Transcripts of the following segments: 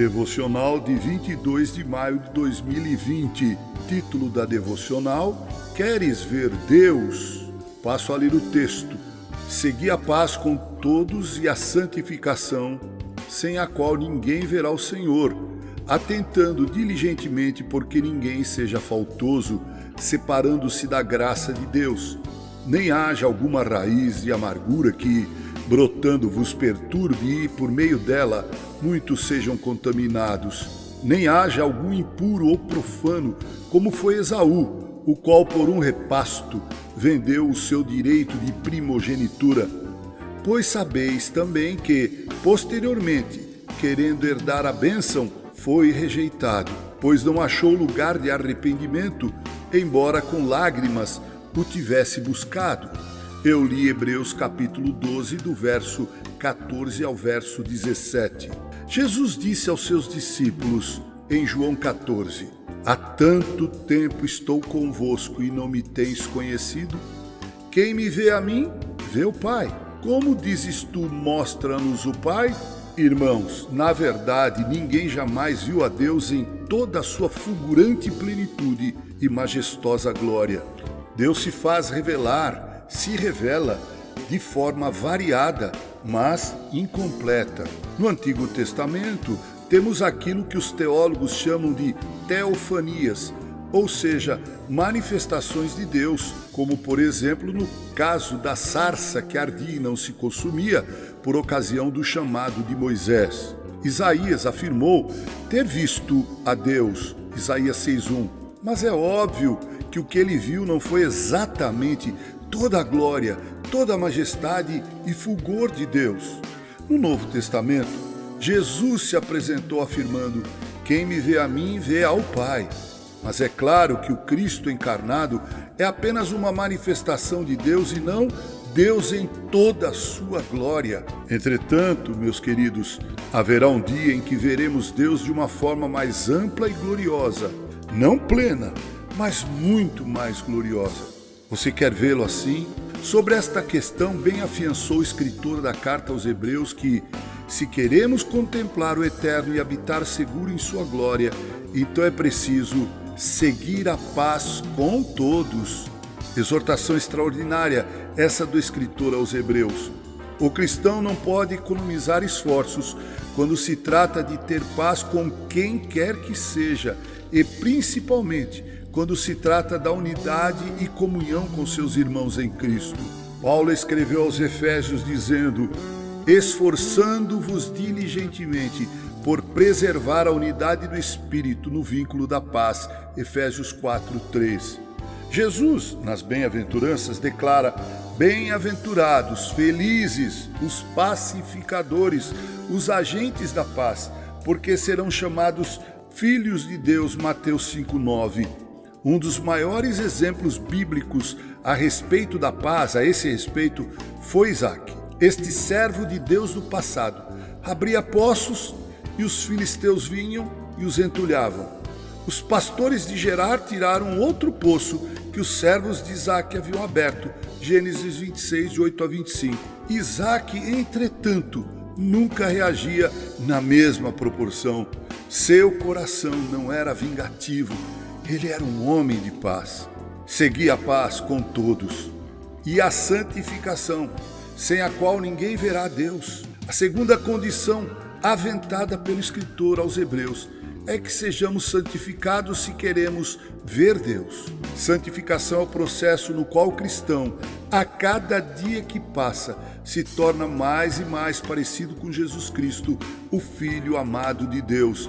Devocional de 22 de maio de 2020. Título da devocional: Queres ver Deus? Passo a ler o texto. Segui a paz com todos e a santificação, sem a qual ninguém verá o Senhor, atentando diligentemente porque ninguém seja faltoso, separando-se da graça de Deus, nem haja alguma raiz de amargura que brotando vos perturbe e, por meio dela, muitos sejam contaminados. Nem haja algum impuro ou profano, como foi Esaú, o qual, por um repasto, vendeu o seu direito de primogenitura. Pois sabeis também que, posteriormente, querendo herdar a bênção, foi rejeitado, pois não achou lugar de arrependimento, embora com lágrimas o tivesse buscado. Eu li Hebreus capítulo 12, do verso 14 ao verso 17. Jesus disse aos seus discípulos em João 14: Há tanto tempo estou convosco e não me tens conhecido? Quem me vê a mim, vê o Pai. Como dizes tu, mostra-nos o Pai? Irmãos, na verdade, ninguém jamais viu a Deus em toda a sua fulgurante plenitude e majestosa glória. Deus se faz revelar se revela de forma variada, mas incompleta. No Antigo Testamento, temos aquilo que os teólogos chamam de teofanias, ou seja, manifestações de Deus, como por exemplo no caso da sarça que ardia e não se consumia por ocasião do chamado de Moisés. Isaías afirmou ter visto a Deus, Isaías 6:1. Mas é óbvio que o que ele viu não foi exatamente toda a glória, toda a majestade e fulgor de Deus. No Novo Testamento, Jesus se apresentou afirmando: Quem me vê a mim, vê ao Pai. Mas é claro que o Cristo encarnado é apenas uma manifestação de Deus e não Deus em toda a sua glória. Entretanto, meus queridos, haverá um dia em que veremos Deus de uma forma mais ampla e gloriosa, não plena, mas muito mais gloriosa. Você quer vê-lo assim? Sobre esta questão, bem afiançou o escritor da carta aos Hebreus que, se queremos contemplar o Eterno e habitar seguro em Sua glória, então é preciso seguir a paz com todos. Exortação extraordinária, essa do escritor aos Hebreus. O cristão não pode economizar esforços quando se trata de ter paz com quem quer que seja e principalmente quando se trata da unidade e comunhão com seus irmãos em Cristo. Paulo escreveu aos Efésios dizendo: Esforçando-vos diligentemente por preservar a unidade do Espírito no vínculo da paz. Efésios 4:3. Jesus, nas bem-aventuranças, declara: Bem-aventurados, felizes, os pacificadores, os agentes da paz, porque serão chamados filhos de Deus. Mateus 5:9. Um dos maiores exemplos bíblicos a respeito da paz, a esse respeito, foi Isaac. Este servo de Deus do passado abria poços e os filisteus vinham e os entulhavam. Os pastores de Gerar tiraram outro poço que os servos de Isaac haviam aberto. Gênesis 26, de 8 a 25. Isaac, entretanto, nunca reagia na mesma proporção. Seu coração não era vingativo, ele era um homem de paz. Seguia a paz com todos e a santificação, sem a qual ninguém verá a Deus. A segunda condição aventada pelo escritor aos Hebreus é que sejamos santificados se queremos ver Deus. Santificação é o processo no qual o cristão, a cada dia que passa, se torna mais e mais parecido com Jesus Cristo, o Filho amado de Deus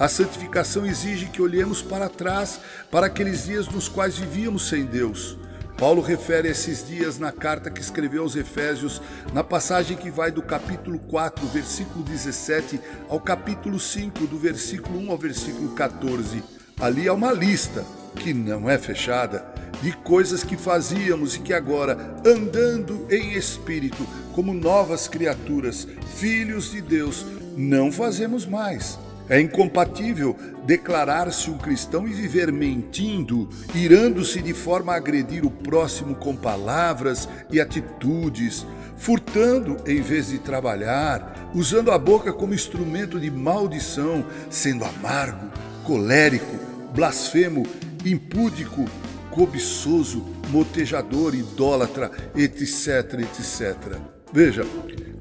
a santificação exige que olhemos para trás, para aqueles dias nos quais vivíamos sem Deus. Paulo refere esses dias na carta que escreveu aos Efésios, na passagem que vai do capítulo 4, versículo 17, ao capítulo 5, do versículo 1 ao versículo 14. Ali há uma lista, que não é fechada, de coisas que fazíamos e que agora, andando em espírito, como novas criaturas, filhos de Deus, não fazemos mais. É incompatível declarar-se um cristão e viver mentindo, irando-se de forma a agredir o próximo com palavras e atitudes, furtando em vez de trabalhar, usando a boca como instrumento de maldição, sendo amargo, colérico, blasfemo, impúdico, cobiçoso, motejador, idólatra, etc, etc. Veja,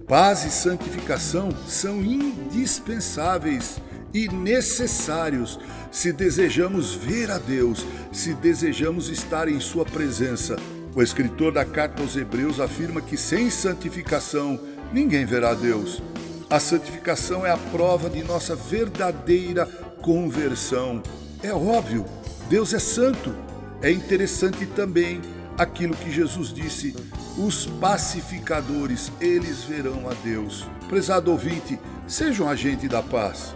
paz e santificação são indispensáveis e necessários se desejamos ver a Deus, se desejamos estar em Sua presença. O escritor da carta aos Hebreus afirma que sem santificação ninguém verá Deus. A santificação é a prova de nossa verdadeira conversão. É óbvio, Deus é santo. É interessante também aquilo que Jesus disse: os pacificadores, eles verão a Deus. Prezado ouvinte, seja um agente da paz.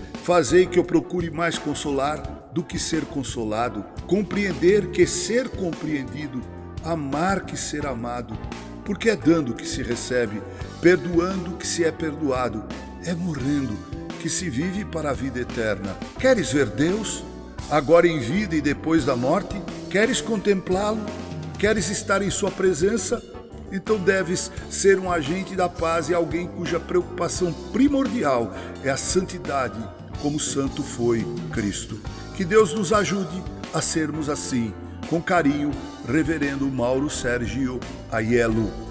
Fazei que eu procure mais consolar do que ser consolado, compreender que ser compreendido, amar que ser amado, porque é dando que se recebe, perdoando que se é perdoado, é morrendo que se vive para a vida eterna. Queres ver Deus? Agora em vida e depois da morte? Queres contemplá-lo? Queres estar em Sua presença? Então deves ser um agente da paz e alguém cuja preocupação primordial é a santidade como santo foi Cristo. Que Deus nos ajude a sermos assim. Com carinho, Reverendo Mauro Sérgio Aiello.